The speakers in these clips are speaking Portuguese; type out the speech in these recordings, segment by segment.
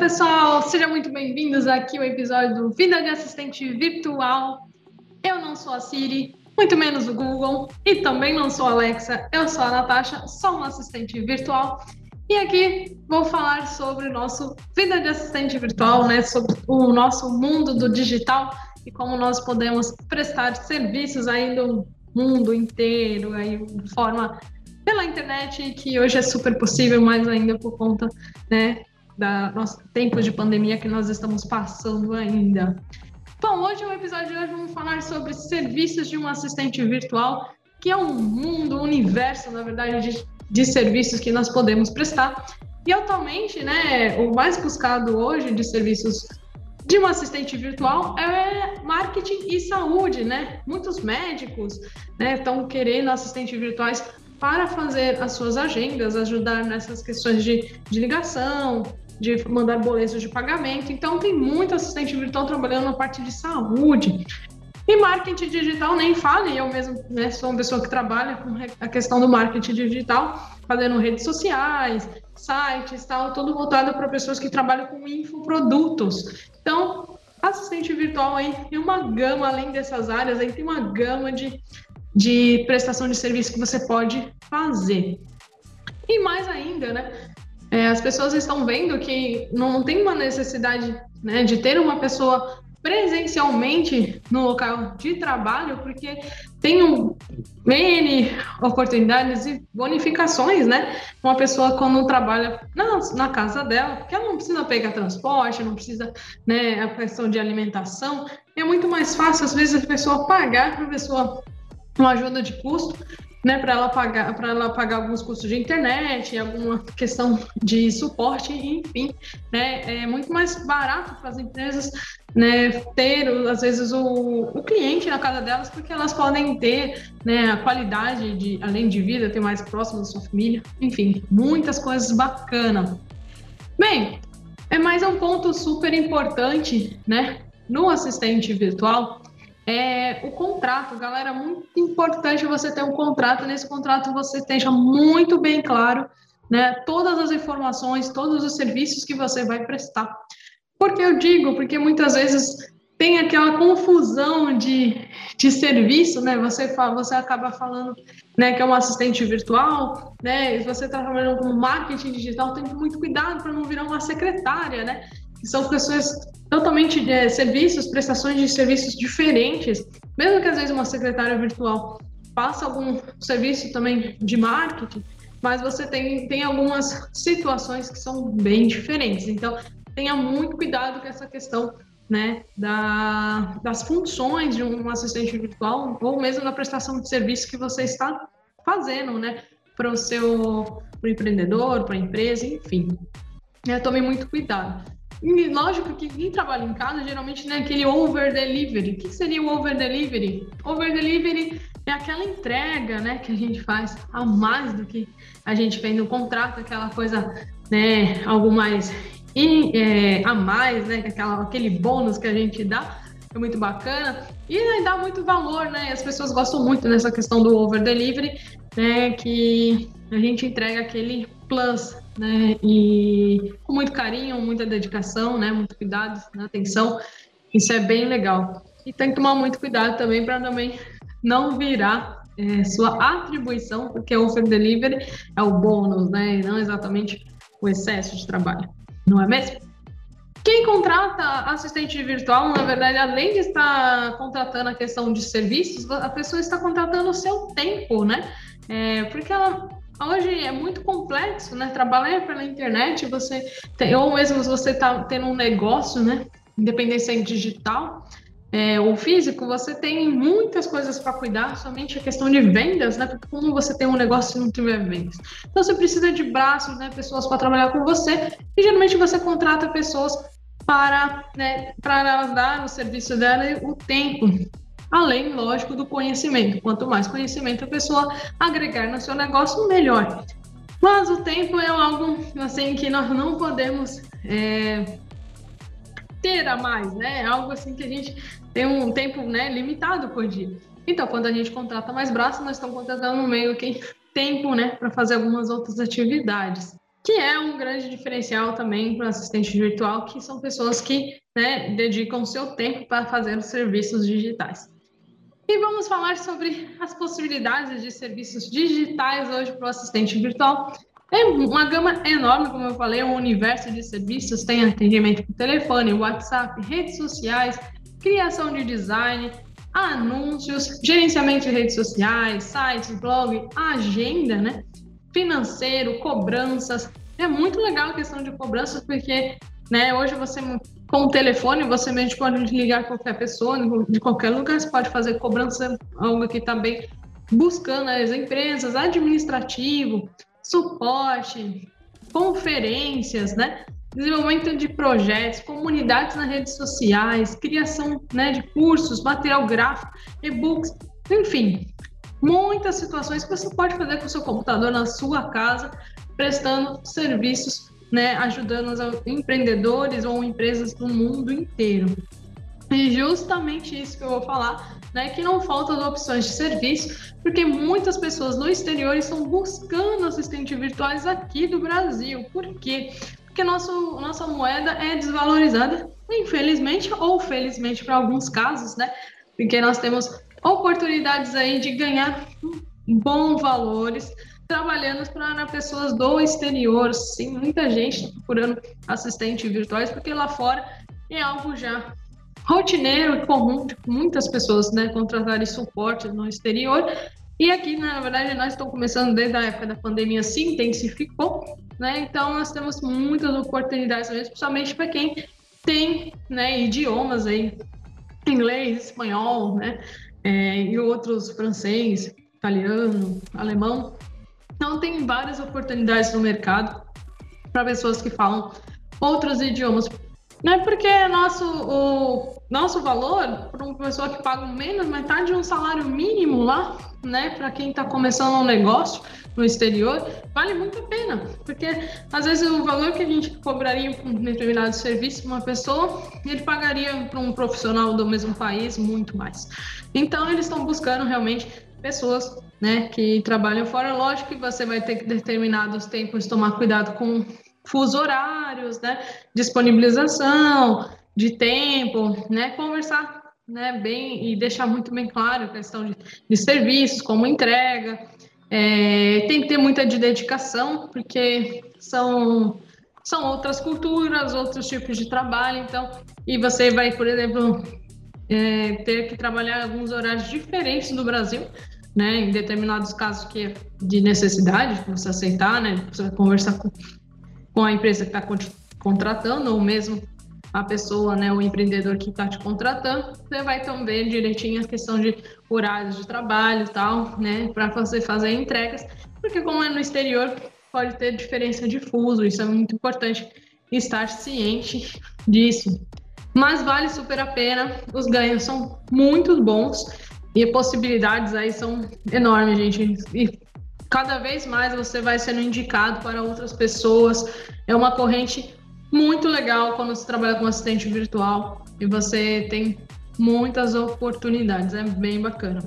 pessoal, sejam muito bem-vindos aqui ao episódio do Vida de Assistente Virtual. Eu não sou a Siri, muito menos o Google, e também não sou a Alexa, eu sou a Natasha, sou uma assistente virtual. E aqui vou falar sobre o nosso Vida de Assistente Virtual, né, sobre o nosso mundo do digital e como nós podemos prestar serviços aí no mundo inteiro, aí de forma pela internet, que hoje é super possível, mais ainda por conta né, da nosso tempo de pandemia que nós estamos passando ainda. Bom, hoje no episódio de hoje vamos falar sobre serviços de um assistente virtual, que é um mundo, um universo, na verdade, de, de serviços que nós podemos prestar. E atualmente, né, o mais buscado hoje de serviços de um assistente virtual é marketing e saúde, né? Muitos médicos né, estão querendo assistentes virtuais para fazer as suas agendas, ajudar nessas questões de, de ligação, de mandar boletos de pagamento. Então, tem muito assistente virtual trabalhando na parte de saúde. E marketing digital nem fale, eu mesmo né, sou uma pessoa que trabalha com a questão do marketing digital, fazendo redes sociais, sites, tal, tudo voltado para pessoas que trabalham com infoprodutos. Então, assistente virtual aí tem uma gama, além dessas áreas, aí tem uma gama de, de prestação de serviço que você pode fazer. E mais ainda, né? É, as pessoas estão vendo que não tem uma necessidade né, de ter uma pessoa presencialmente no local de trabalho, porque tem um N oportunidades e bonificações, né? Uma pessoa quando trabalha na, na casa dela, porque ela não precisa pegar transporte, não precisa, né, a questão de alimentação, é muito mais fácil, às vezes, a pessoa pagar para a pessoa uma ajuda de custo né, para ela pagar para ela pagar alguns custos de internet, alguma questão de suporte, enfim, né, é muito mais barato para as empresas, né, ter às vezes o, o cliente na casa delas, porque elas podem ter, né, a qualidade de além de vida, ter mais próximo da sua família, enfim, muitas coisas bacanas. Bem, é mais um ponto super importante, né, no assistente virtual é, o contrato, galera, muito importante você ter um contrato. Nesse contrato você esteja muito bem claro, né? Todas as informações, todos os serviços que você vai prestar. Porque eu digo, porque muitas vezes tem aquela confusão de, de serviço, né? Você fala, você acaba falando, né, que é um assistente virtual, né? E você está trabalhando com marketing digital, tem muito cuidado para não virar uma secretária, né? São pessoas totalmente de é, serviços, prestações de serviços diferentes, mesmo que às vezes uma secretária virtual faça algum serviço também de marketing, mas você tem, tem algumas situações que são bem diferentes. Então, tenha muito cuidado com essa questão né, da, das funções de um assistente virtual ou mesmo na prestação de serviço que você está fazendo, né, para o seu pro empreendedor, para a empresa, enfim. É, tome muito cuidado. E lógico que quem trabalha em casa geralmente tem aquele over delivery. O que seria o over delivery? Over delivery é aquela entrega, né, que a gente faz a mais do que a gente fez no contrato, aquela coisa, né, algo mais in, é, a mais, né, aquela, aquele bônus que a gente dá, é muito bacana e dá muito valor, né? As pessoas gostam muito nessa questão do over delivery, né, que a gente entrega aquele plus, né? E com muito carinho, muita dedicação, né? Muito cuidado, né? atenção. Isso é bem legal. E tem que tomar muito cuidado também para também não virar é, sua atribuição, porque o offer delivery é o bônus, né? E não exatamente o excesso de trabalho, não é mesmo? Quem contrata assistente virtual, na verdade, além de estar contratando a questão de serviços, a pessoa está contratando o seu tempo, né? É, porque ela Hoje é muito complexo, né? Trabalhar pela internet, você tem, ou mesmo se você está tendo um negócio, né? Independente se é digital é, ou físico, você tem muitas coisas para cuidar, somente a questão de vendas, né? Porque como você tem um negócio e não tiver vendas? Então você precisa de braços, né? Pessoas para trabalhar com você, e geralmente você contrata pessoas para, né, para dar o serviço dela o tempo além, lógico, do conhecimento. Quanto mais conhecimento a pessoa agregar no seu negócio, melhor. Mas o tempo é algo assim que nós não podemos é, ter a mais, né? É algo assim que a gente tem um tempo né, limitado por dia. Então, quando a gente contrata mais braços, nós estamos contratando meio que tempo, né, para fazer algumas outras atividades. que é um grande diferencial também para o assistente virtual, que são pessoas que né, dedicam seu tempo para fazer os serviços digitais. E vamos falar sobre as possibilidades de serviços digitais hoje para o assistente virtual. É uma gama enorme, como eu falei, um universo de serviços, tem atendimento por telefone, WhatsApp, redes sociais, criação de design, anúncios, gerenciamento de redes sociais, sites, blog, agenda, né? financeiro, cobranças. É muito legal a questão de cobranças, porque né, hoje você, com o telefone, você mesmo pode ligar qualquer pessoa, de qualquer lugar, você pode fazer cobrança, algo que está bem buscando as empresas, administrativo, suporte, conferências, né? Desenvolvimento de projetos, comunidades nas redes sociais, criação né, de cursos, material gráfico, e-books, enfim, muitas situações que você pode fazer com o seu computador na sua casa, prestando serviços, né, ajudando os empreendedores ou empresas do mundo inteiro. E justamente isso que eu vou falar, né, que não faltam opções de serviço, porque muitas pessoas no exterior estão buscando assistentes virtuais aqui do Brasil. Por quê? Porque nosso, nossa moeda é desvalorizada, infelizmente ou felizmente para alguns casos, né? Porque nós temos oportunidades aí de ganhar bons valores trabalhando para pessoas do exterior. Sim, muita gente procurando assistentes virtuais, porque lá fora é algo já rotineiro e comum de muitas pessoas né, contratarem suporte no exterior. E aqui, na verdade, nós estamos começando desde a época da pandemia, se intensificou, né? Então, nós temos muitas oportunidades, principalmente para quem tem né, idiomas aí, inglês, espanhol, né? é, e outros francês, italiano, alemão. Então, tem várias oportunidades no mercado para pessoas que falam outros idiomas. Não é porque nosso, o nosso valor, para uma pessoa que paga menos, metade de um salário mínimo lá, né, para quem está começando um negócio no exterior, vale muito a pena, porque às vezes o valor que a gente cobraria por um determinado serviço para uma pessoa, ele pagaria para um profissional do mesmo país muito mais. Então eles estão buscando realmente pessoas, né, que trabalham fora. Lógico que você vai ter que determinados tempos tomar cuidado com fuso horários, né, disponibilização de tempo, né, conversar né, bem e deixar muito bem claro a questão de, de serviços, como entrega. É, tem que ter muita de dedicação, porque são, são outras culturas, outros tipos de trabalho, então, e você vai, por exemplo, é, ter que trabalhar alguns horários diferentes do Brasil, né, em determinados casos que é de necessidade, você aceitar, né, você vai conversar com, com a empresa que está contratando, ou mesmo a pessoa, né, o empreendedor que está te contratando, você vai também direitinho a questão de horários de trabalho e tal, né, para você fazer entregas, porque como é no exterior, pode ter diferença de fuso, isso é muito importante estar ciente disso. Mas vale super a pena, os ganhos são muito bons e possibilidades aí são enormes, gente. E cada vez mais você vai sendo indicado para outras pessoas. É uma corrente muito legal quando você trabalha com assistente virtual e você tem muitas oportunidades, é bem bacana.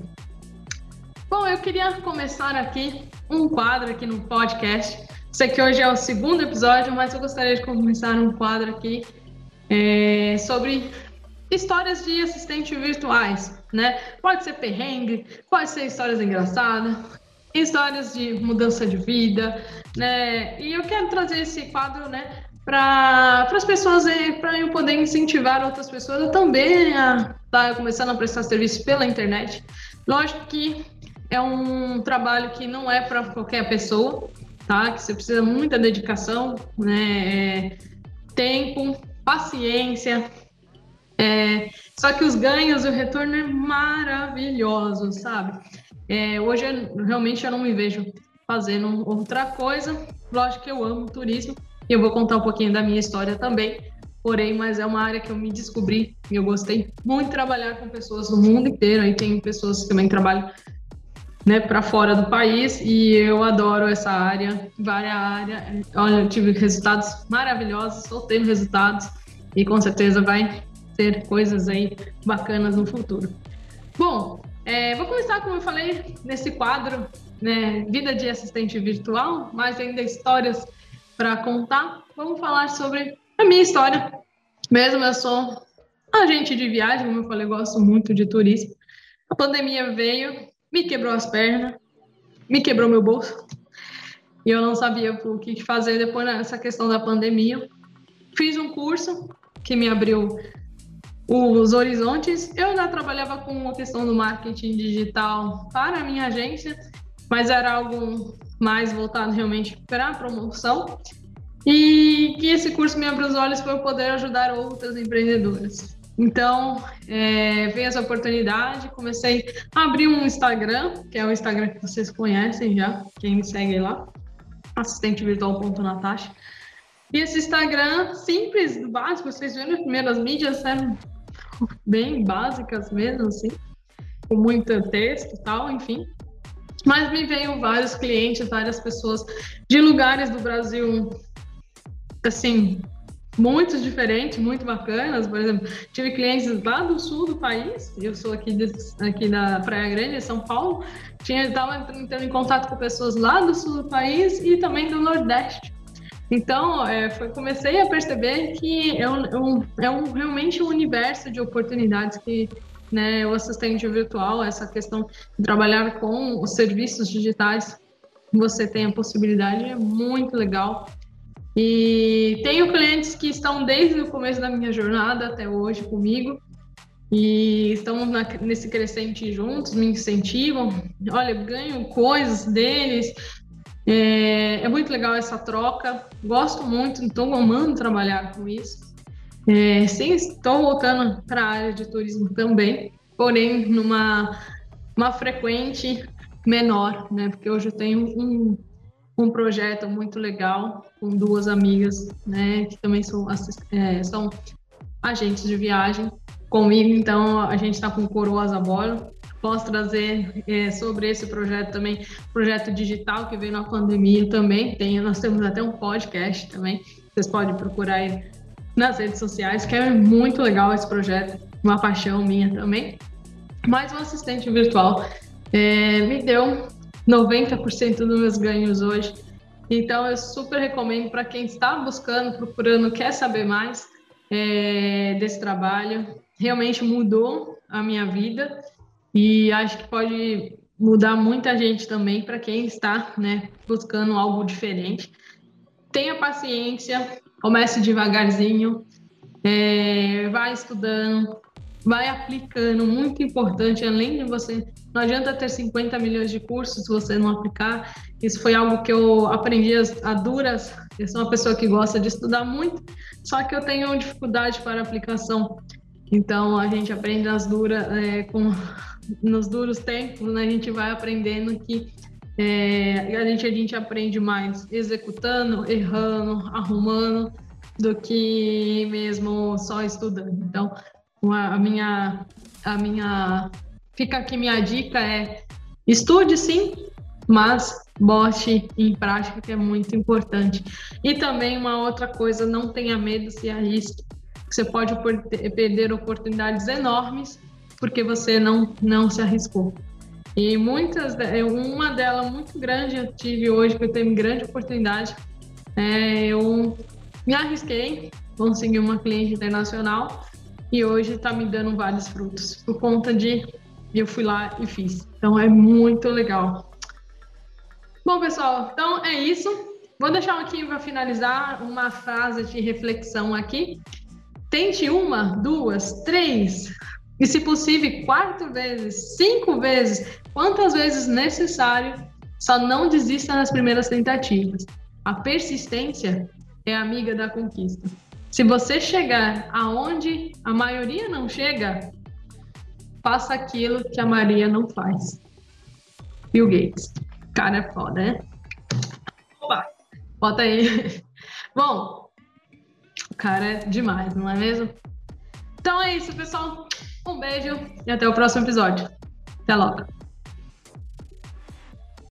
Bom, eu queria começar aqui um quadro aqui no podcast. Sei que hoje é o segundo episódio, mas eu gostaria de começar um quadro aqui é, sobre histórias de assistentes virtuais, né? Pode ser perrengue, pode ser histórias engraçadas, histórias de mudança de vida, né? E eu quero trazer esse quadro, né, para as pessoas, para eu poder incentivar outras pessoas também a estar tá começando a prestar serviço pela internet. Lógico que é um trabalho que não é para qualquer pessoa, tá? Que você precisa muita dedicação, né? É, tempo, paciência. É, só que os ganhos, o retorno é maravilhoso, sabe? É, hoje realmente eu não me vejo fazendo outra coisa. Lógico que eu amo turismo, eu vou contar um pouquinho da minha história também, porém, mas é uma área que eu me descobri e eu gostei muito de trabalhar com pessoas do mundo inteiro. Aí tem pessoas que também trabalham né, para fora do país e eu adoro essa área, várias áreas. Olha, eu tive resultados maravilhosos, tendo resultados e com certeza vai ter coisas aí bacanas no futuro. Bom, é, vou começar, como eu falei, nesse quadro, né, Vida de Assistente Virtual, mas ainda histórias para contar. Vamos falar sobre a minha história. Mesmo eu sou agente de viagem, como eu falei, gosto muito de turismo. A pandemia veio, me quebrou as pernas, me quebrou meu bolso. E eu não sabia o que fazer depois dessa questão da pandemia. Fiz um curso que me abriu os horizontes. Eu já trabalhava com a questão do marketing digital para a minha agência, mas era algo mais voltado realmente para a promoção. E que esse curso me abriu os olhos para eu poder ajudar outras empreendedoras. Então, é, veio essa oportunidade, comecei a abrir um Instagram, que é o Instagram que vocês conhecem já, quem me segue lá, assistentevirtual.natasha. E esse Instagram simples, básico, vocês viram as primeiras mídias eram bem básicas mesmo, assim, com muito texto e tal, enfim. Mas me veio vários clientes, várias pessoas de lugares do Brasil, assim, muito diferentes, muito bacanas. Por exemplo, tive clientes lá do sul do país, eu sou aqui, de, aqui da Praia Grande, São Paulo, tinha estava entrando em contato com pessoas lá do sul do país e também do Nordeste. Então, é, foi, comecei a perceber que é, um, é, um, é um, realmente um universo de oportunidades que né, o assistente virtual, essa questão de trabalhar com os serviços digitais, você tem a possibilidade, é muito legal. E tenho clientes que estão desde o começo da minha jornada até hoje comigo e estão na, nesse crescente juntos, me incentivam. Olha, ganho coisas deles, é, é, muito legal essa troca, gosto muito, estou amando trabalhar com isso. É, sim, estou voltando para a área de turismo também, porém numa uma frequente menor, né? Porque hoje eu tenho um, um projeto muito legal com duas amigas, né? Que também são, é, são agentes de viagem comigo, então a gente está com Coroas a Bordo, posso trazer é, sobre esse projeto também, projeto digital que veio na pandemia também. Tem, nós temos até um podcast também, vocês podem procurar aí nas redes sociais, que é muito legal esse projeto, uma paixão minha também. Mas o assistente virtual é, me deu 90% dos meus ganhos hoje. Então eu super recomendo para quem está buscando, procurando, quer saber mais é, desse trabalho. Realmente mudou a minha vida e acho que pode mudar muita gente também para quem está né, buscando algo diferente. Tenha paciência, comece devagarzinho, é, estudando, vai aplicando, muito importante, além de você. Não adianta ter 50 milhões de cursos se você não aplicar. Isso foi algo que eu aprendi a duras. Eu sou uma pessoa que gosta de estudar muito, só que eu tenho dificuldade para aplicação. Então a gente aprende nas duras, é, com, nos duros tempos, né, a gente vai aprendendo que é, a, gente, a gente aprende mais executando, errando, arrumando, do que mesmo só estudando. Então a minha, a minha, fica aqui minha dica é estude sim, mas bote em prática que é muito importante. E também uma outra coisa, não tenha medo, se arrisque você pode perder oportunidades enormes porque você não, não se arriscou. E muitas, uma delas muito grande eu tive hoje, que eu tenho grande oportunidade, é, eu me arrisquei, consegui uma cliente internacional e hoje está me dando vários frutos por conta de eu fui lá e fiz. Então é muito legal. Bom, pessoal, então é isso. Vou deixar aqui para finalizar uma frase de reflexão aqui. Tente uma, duas, três, e se possível, quatro vezes, cinco vezes, quantas vezes necessário, só não desista nas primeiras tentativas. A persistência é amiga da conquista. Se você chegar aonde a maioria não chega, faça aquilo que a Maria não faz. Bill Gates. Cara é foda, né? Opa! Bota aí. Bom, o cara é demais, não é mesmo? Então é isso, pessoal. Um beijo e até o próximo episódio. Até logo.